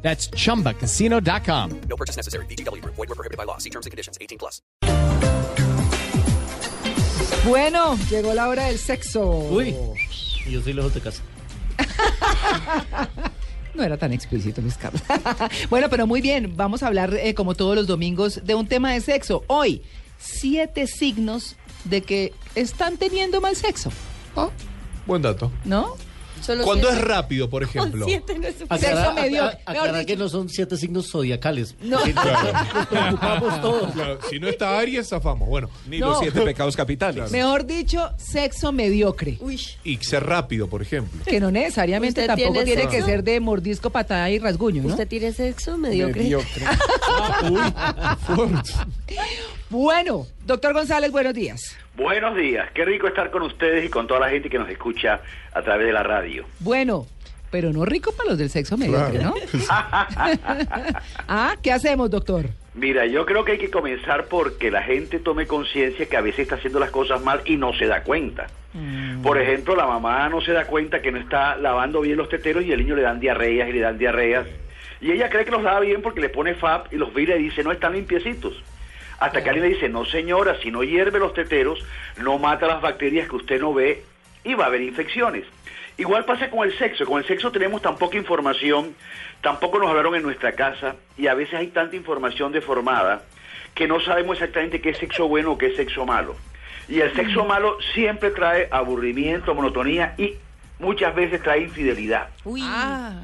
That's chumbacasino.com. No purchase necessary. BGW. Void were prohibited by law. See terms and conditions. 18 plus. Bueno, llegó la hora del sexo. Uy, y yo soy lejos de casa. No era tan explícito, Luis Carlos. bueno, pero muy bien. Vamos a hablar, eh, como todos los domingos, de un tema de sexo. Hoy, siete signos de que están teniendo mal sexo. Ah, buen dato. ¿No? Cuando es rápido, por ejemplo. Sexo mediocre. Mejor Aclarar que no son siete signos zodiacales. No. Que Nos preocupamos todos. Claro, si no está Aries, zafamos. Bueno, Ni No. los siete pecados capitales. Mejor dicho, sexo mediocre. y ser rápido, por ejemplo. Que no necesariamente ¿Usted tampoco tiene tiene que ser de mordisco, patada y rasguño, ¿no? ¿Usted tiene sexo mediocre? Mediocre. Bueno, doctor González, buenos días. Buenos días, qué rico estar con ustedes y con toda la gente que nos escucha a través de la radio. Bueno, pero no rico para los del sexo mediocre, ¿no? ah, ¿qué hacemos, doctor? Mira, yo creo que hay que comenzar porque la gente tome conciencia que a veces está haciendo las cosas mal y no se da cuenta. Por ejemplo, la mamá no se da cuenta que no está lavando bien los teteros y el niño le dan diarreas y le dan diarreas. Y ella cree que los lava bien porque le pone FAP y los vira y dice, no están limpiecitos. Hasta que alguien le dice, no señora, si no hierve los teteros, no mata las bacterias que usted no ve y va a haber infecciones. Igual pasa con el sexo. Con el sexo tenemos tan poca información, tampoco nos hablaron en nuestra casa y a veces hay tanta información deformada que no sabemos exactamente qué es sexo bueno o qué es sexo malo. Y el sexo malo siempre trae aburrimiento, monotonía y muchas veces trae infidelidad. Uy. Ah,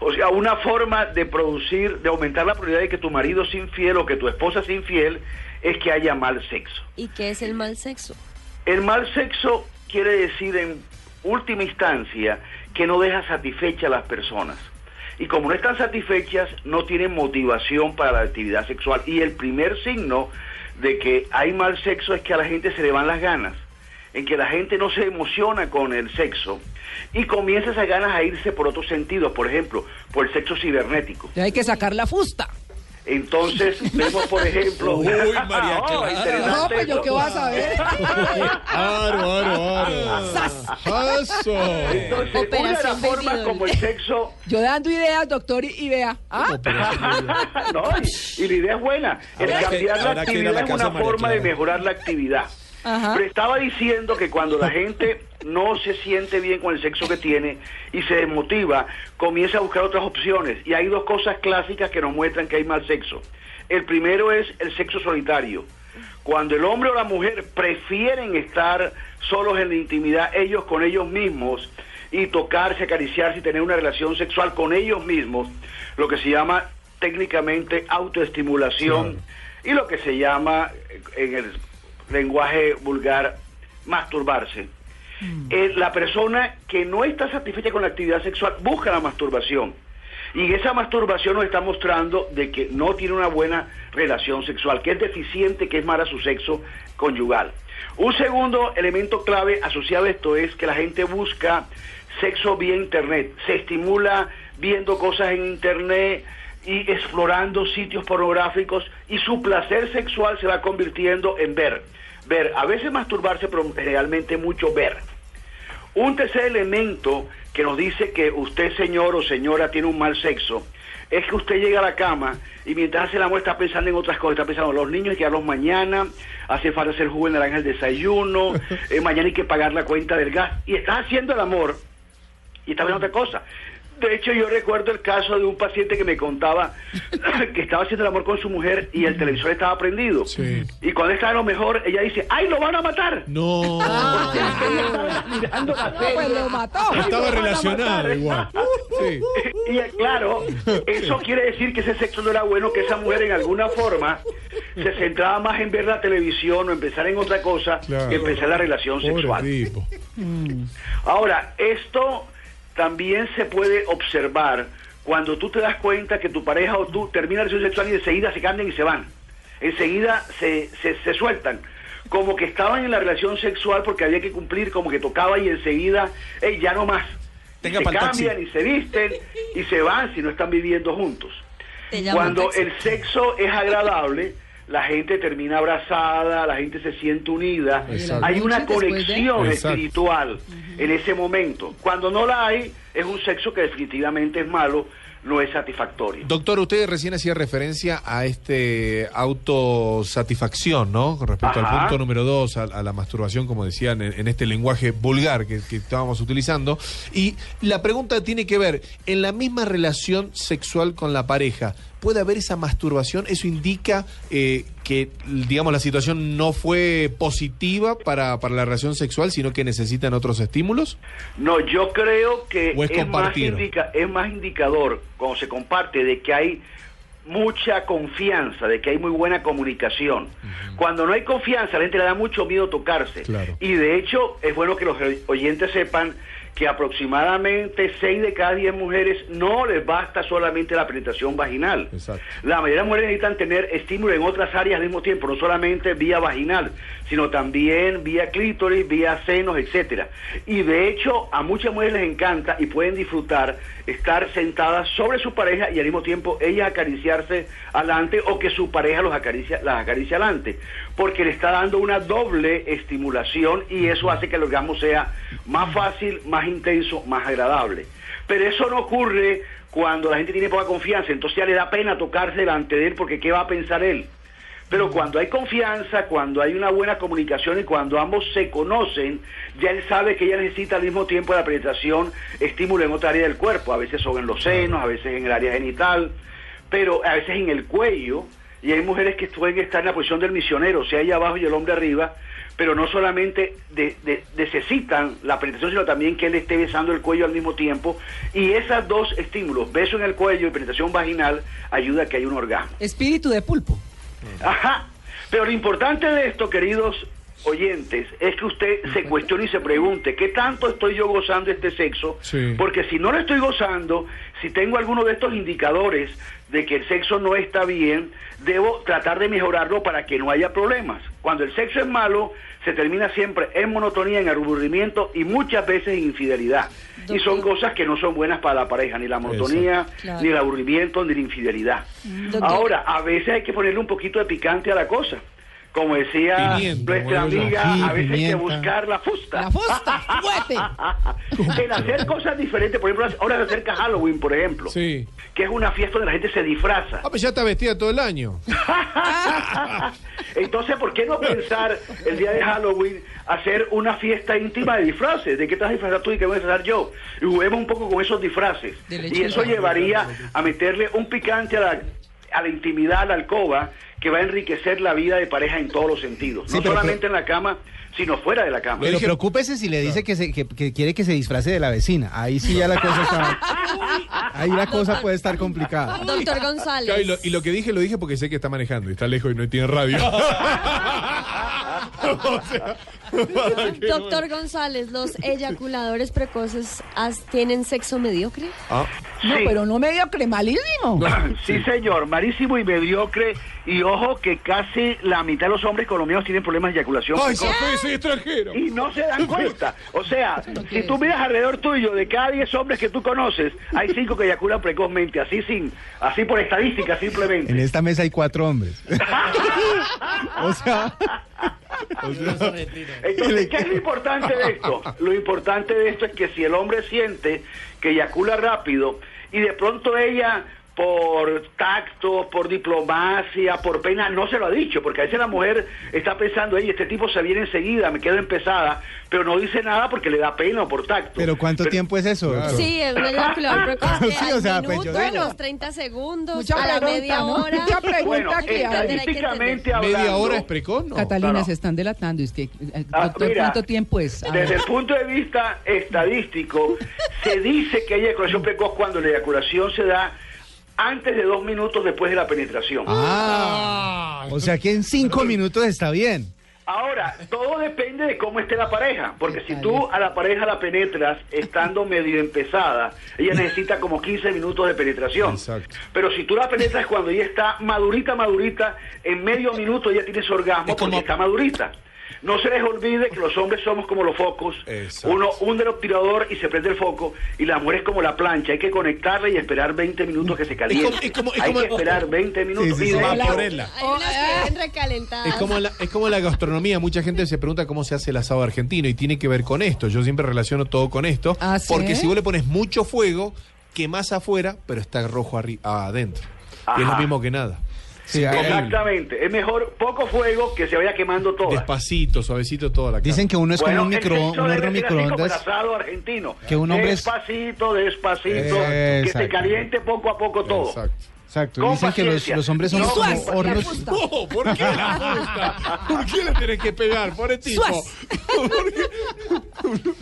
O sea, una forma de producir, de aumentar la probabilidad de que tu marido sea infiel o que tu esposa sea infiel es que haya mal sexo. ¿Y qué es el mal sexo? El mal sexo quiere decir en última instancia que no deja satisfecha a las personas. Y como no están satisfechas, no tienen motivación para la actividad sexual. Y el primer signo de que hay mal sexo es que a la gente se le van las ganas, en que la gente no se emociona con el sexo y comienza esas ganas a irse por otros sentidos, por ejemplo, por el sexo cibernético. hay que sacar la fusta. Entonces, vemos, por ejemplo... Uy, María Oh, Clara. interesante No, pues yo qué vas a ver. Aro, aro, aro. Eso. Entonces, una de Operación las formas vendidor. como el sexo Yo dando ideas, doctor, y, vea. Ah, no, y, y la idea es buena. El cambiar la actividad la es una de forma de mejorar la actividad. Ajá. Pero estaba diciendo que cuando la gente no se siente bien con el sexo que tiene y se desmotiva, comienza a buscar otras opciones. Y hay dos cosas clásicas que nos muestran que hay mal sexo. El primero es el sexo solitario. Cuando el hombre o la mujer prefieren estar solos en la intimidad, ellos con ellos mismos, y tocarse, acariciarse y tener una relación sexual con ellos mismos, lo que se llama técnicamente autoestimulación y lo que se llama eh, en el lenguaje vulgar masturbarse. Eh, la persona que no está satisfecha con la actividad sexual busca la masturbación. Y esa masturbación nos está mostrando de que no tiene una buena relación sexual, que es deficiente, que es mala su sexo conyugal. Un segundo elemento clave asociado a esto es que la gente busca sexo vía internet, se estimula viendo cosas en internet y explorando sitios pornográficos y su placer sexual se va convirtiendo en ver. Ver, a veces masturbarse, pero generalmente mucho ver. Un tercer elemento que nos dice que usted, señor o señora, tiene un mal sexo, es que usted llega a la cama y mientras hace el amor está pensando en otras cosas, está pensando en los niños hay que darlos mañana, hace falta hacer jugo de naranja al desayuno, eh, mañana hay que pagar la cuenta del gas, y estás haciendo el amor y está viendo otra cosa. De hecho, yo recuerdo el caso de un paciente que me contaba que estaba haciendo el amor con su mujer y el televisor estaba prendido. Sí. Y cuando estaba lo mejor, ella dice, ¡ay, lo van a matar! No. Estaba mirando la no, pues lo mató. Estaba Lo relacionado igual. Sí. Y claro, eso quiere decir que ese sexo no era bueno, que esa mujer en alguna forma se centraba más en ver la televisión o en pensar en otra cosa Claro. que en la relación Pobre sexual. tipo. Ahora, esto también se puede observar cuando tú te das cuenta que tu pareja o tú termina la relación sexual y enseguida se cambian y se van. enseguida se, se, se sueltan. Como que estaban en la relación sexual porque había que cumplir, como que tocaba y enseguida, hey, ya no más. Y se cambian y se visten y se van si no están viviendo juntos. Cuando el sexo es agradable, la gente termina abrazada, la gente se siente unida, Exacto. hay una de- conexión espiritual en ese momento. Cuando no la hay, es un sexo que definitivamente es malo, no es satisfactorio. Doctor, usted recién hacía referencia a este autosatisfacción, ¿no? Con respecto al punto número dos, a, a la masturbación, como decían en, en este lenguaje vulgar que, que estábamos utilizando. Y la pregunta tiene que ver, en la misma relación sexual con la pareja, ¿puede haber esa masturbación? ¿Eso indica eh, que, digamos, la situación no fue positiva para, para la relación sexual, sino que necesitan otros estímulos? No, yo creo que ¿O es es, más indica- es más indicador cuando se comparte de que hay mucha confianza, de que hay muy buena comunicación. Cuando no hay confianza, la gente le da mucho miedo tocarse. Claro. Y de hecho, es bueno que los oyentes sepan que aproximadamente 6 de cada 10 mujeres no les basta solamente la penetración vaginal. Exacto. La mayoría de mujeres necesitan tener estímulo en otras áreas al mismo tiempo, no solamente vía vaginal, sino también vía clítoris, vía senos, etcétera. Y de hecho, a muchas mujeres les encanta y pueden disfrutar estar sentadas sobre su pareja y al mismo tiempo ellas acariciarse adelante o que su pareja los acaricia, las acaricia adelante, porque le está dando una doble estimulación y eso hace que el orgasmo sea más fácil, más intenso, más agradable. Pero eso no ocurre cuando la gente tiene poca confianza, entonces ya le da pena tocarse delante de él porque ¿qué va a pensar él? Pero cuando hay confianza, cuando hay una buena comunicación y cuando ambos se conocen, ya él sabe que ella necesita al mismo tiempo de la penetración estímulo en otra área del cuerpo. A veces son en los senos, a veces en el área genital, pero a veces en el cuello. Y hay mujeres que pueden estar en la posición del misionero, o sea, ella abajo y el hombre arriba, pero no solamente de- de- necesitan la penetración, sino también que él esté besando el cuello al mismo tiempo. Y esos dos estímulos, beso en el cuello y penetración vaginal, ayuda a que haya un orgasmo. Espíritu de pulpo. Ajá. Pero lo importante de esto, queridos oyentes, es que usted se cuestione y se pregunte, ¿qué tanto estoy yo gozando este sexo? Sí. Porque si no lo estoy gozando, si tengo alguno de estos indicadores de que el sexo no está bien, debo tratar de mejorarlo para que no haya problemas. Cuando el sexo es malo, se termina siempre en monotonía, en aburrimiento y muchas veces en infidelidad. Y son cosas que no son buenas para la pareja, ni la monotonía, Claro. ni el aburrimiento, ni la infidelidad. Doctor. Ahora, a veces hay que ponerle un poquito de picante a la cosa. Como decía nuestra amiga, Sí, a veces hay que buscar la fusta. La fusta, en hacer cosas diferentes, por ejemplo, ahora se acerca Halloween, por ejemplo, Sí. que es una fiesta donde la gente se disfraza. Ah, pues ya está vestida todo el año. Entonces, ¿por qué no pensar el día de Halloween hacer una fiesta íntima de disfraces? ¿De qué te vas a disfrazar tú y qué voy a disfrazar yo? Y juguemos un poco con esos disfraces. De Y eso llevaría a meterle un picante a la, a la intimidad, a la alcoba, que va a enriquecer la vida de pareja en todos los sentidos. Sí, no pero- solamente en la cama, sino fuera de la cama. Pero dije- preocúpese si le dice que, se- que, que quiere que se disfrace de la vecina. Ahí sí ya la cosa está. Ahí la cosa puede estar complicada. Doctor González. Claro, y, lo, y lo que dije, lo dije porque sé que está manejando y está lejos y no tiene radio. O sea, Doctor González, ¿los eyaculadores precoces as- tienen sexo mediocre? Ah, No, Sí. pero no mediocre, malísimo. Sí, señor, malísimo y mediocre. Y ojo que casi la mitad de los hombres colombianos tienen problemas de eyaculación. ¡Ay, precoz. Sofía, soy extranjero! y no se dan cuenta. O sea, si tú miras alrededor tuyo, de cada 10 hombres que tú conoces, hay 5 que eyaculan precozmente, así sin, así por estadística En simplemente. esta mesa hay cuatro hombres. o sea, Entonces, ¿qué es lo importante de esto? Lo importante de esto es que si el hombre siente que eyacula rápido y de pronto ella por tacto, por diplomacia, por pena, no se lo ha dicho, porque a veces la mujer está pensando, "Ey, este tipo se viene enseguida, me quedo empezada, pero no dice nada porque le da pena o por tacto. pero ¿cuánto tiempo es eso? doctor? Sí, es un eyaculador precoz. de Sí, o sea, pues, minuto, yo a digo- los 30 segundos, Mucha a la pregunta, media ¿no? hora. Mucha pregunta Bueno, que hay. estadísticamente hablando... ¿Media hora es precoz? No. Catalina, no. se están delatando. Es que, eh, Ah, doctor, mira, ¿cuánto tiempo es? A Desde ver. el punto de vista estadístico, se dice que hay eyaculación precoz cuando la eyaculación se da antes de dos minutos después de la penetración. Ah, o sea que en cinco minutos está bien. Ahora, todo depende de cómo esté la pareja, porque si tú a la pareja la penetras estando medio empezada, ella necesita como 15 minutos de penetración. Exacto. Pero si tú la penetras cuando ella está madurita, madurita, en medio minuto ella tiene su orgasmo Es como- porque está madurita. No se les olvide que los hombres somos como los focos. Exacto. Uno hunde el obturador y se prende el foco. Y la mujer es como la plancha. Hay que conectarla y esperar 20 minutos que se caliente. Es como- es como- es Hay que esperar 20 minutos. sí, Y sí, vienen recalentadas. Es como, la, es como la gastronomía, mucha gente se pregunta cómo se hace el asado argentino y tiene que ver con esto. Yo siempre relaciono todo con esto, ¿Ah, sí? porque si vos le pones mucho fuego, quemás afuera, pero está rojo adentro. Y es lo mismo que nada. Sí, Exactamente. Es mejor poco fuego que se vaya quemando todo. Despacito, suavecito toda la Dicen carne. que uno es como un, el micro, un horno ser así como el microondas. asado argentino. Que un hombre es- Despacito, despacito, que se caliente poco a poco todo. Exacto. Exacto. Con Dicen que los, hombres son No, como hornos. No, ¿por qué la gusta? ¿Por qué le tenés que pegar? Pobre tipo.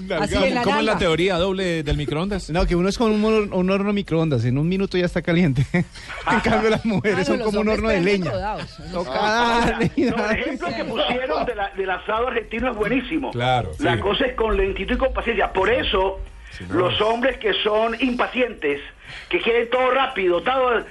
La ¿Cómo es la teoría doble del microondas? No, que uno es como un, hor- un horno microondas. En un minuto ya está caliente. en cambio, las mujeres Claro, son como un horno de leña. rodados. No, el darle. ejemplo que pusieron de la- del asado argentino es buenísimo. Claro, La sí. cosa es con lentitud y con paciencia. Por eso, los hombres que son impacientes, que quieren todo rápido, todo,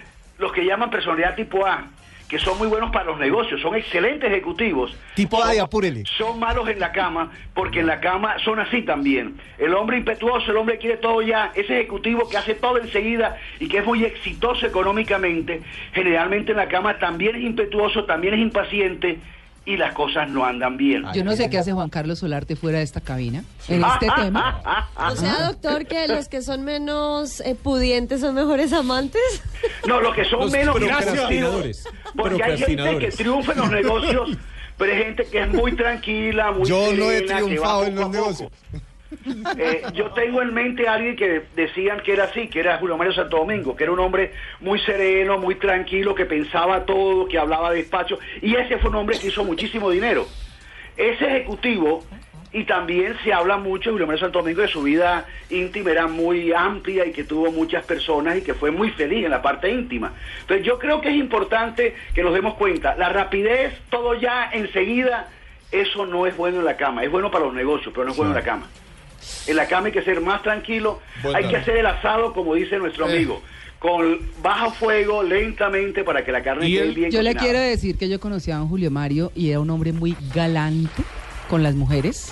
los que llaman personalidad tipo A, que son muy buenos para los negocios, son excelentes ejecutivos. Tipo A apúrele. Son malos en la cama, porque en la cama son así también. El hombre impetuoso, el hombre quiere todo ya, ese ejecutivo que hace todo enseguida y que es muy exitoso económicamente, generalmente en la cama también es impetuoso, también es impaciente y las cosas no andan bien. Yo no sé qué hace Juan Carlos Solarte fuera de esta cabina en este tema. O sea, doctor, que los que son menos eh, pudientes son mejores amantes. No, los que son Los menos procrastinadores. Porque hay gente que triunfa en los negocios, pero hay gente que es muy tranquila, muy Yo no he serena, que va triunfado en los negocios. Eh, yo tengo en mente a alguien que decían que era así, que era Julio Mario Santo Domingo, que era un hombre muy sereno, muy tranquilo, que pensaba todo, que hablaba despacio, y ese fue un hombre que hizo muchísimo dinero. Ese ejecutivo, y también se habla mucho de Julio Mario Santo Domingo, de su vida íntima era muy amplia y que tuvo muchas personas y que fue muy feliz en la parte íntima. Entonces yo creo que es importante que nos demos cuenta, la rapidez, todo ya enseguida, eso no es bueno en la cama, es bueno para los negocios, pero no es bueno en la cama. En la cama hay que ser más tranquilo, Buen hay que hacer el asado, como dice nuestro Eh. amigo, con bajo fuego, lentamente, para que la carne quede bien Yo le quiero decir que yo conocí a don Julio Mario y era un hombre muy galante con las mujeres.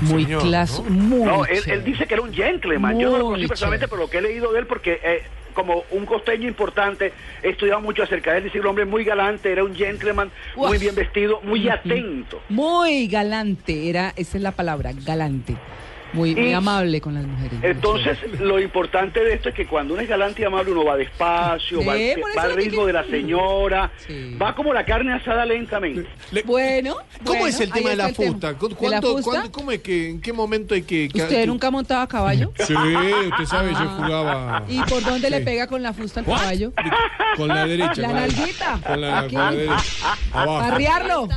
Muy claso, ¿no? muy No, él, dice que era un gentleman. Yo no lo conocí personalmente, pero lo que he leído de él, porque eh, como un costeño importante, he estudiado mucho acerca de él. Dice que el hombre muy galante, era un gentleman, muy bien vestido, muy atento. Muy galante, era, esa es la palabra, galante. Muy, amable con las mujeres. Entonces, lo importante de esto es que cuando uno es galante y amable, uno va despacio, Sí, va, al- va que ritmo de la señora, Sí. va como la carne asada lentamente. Le- Bueno, ¿Cómo bueno, es el tema de la fusta? ¿Cu- ¿De la ¿Cuánto, ¿Cómo es que, en qué momento hay que...? que- ¿Usted nunca ha montado a caballo? Sí, usted sabe, yo jugaba... ¿Y por dónde le pega con la fusta al caballo? Con la derecha. La con nalguita. Con la, Aquí. con la derecha. Abajo. Parrearlo.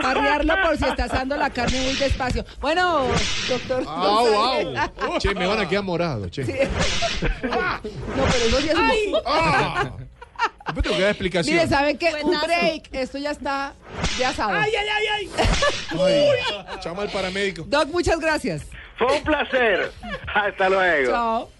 Parrearlo por si está asando la carne muy despacio. Bueno, doctor. Au, au. Che, me van a quedar morados, che. No, pero eso sí es un... Ah. Después tengo que dar explicación. Mire, ¿saben qué? Un break. Esto ya está de asado. Ay, llama al paramédico. Doc, muchas gracias. Fue un placer. Hasta luego. Chao.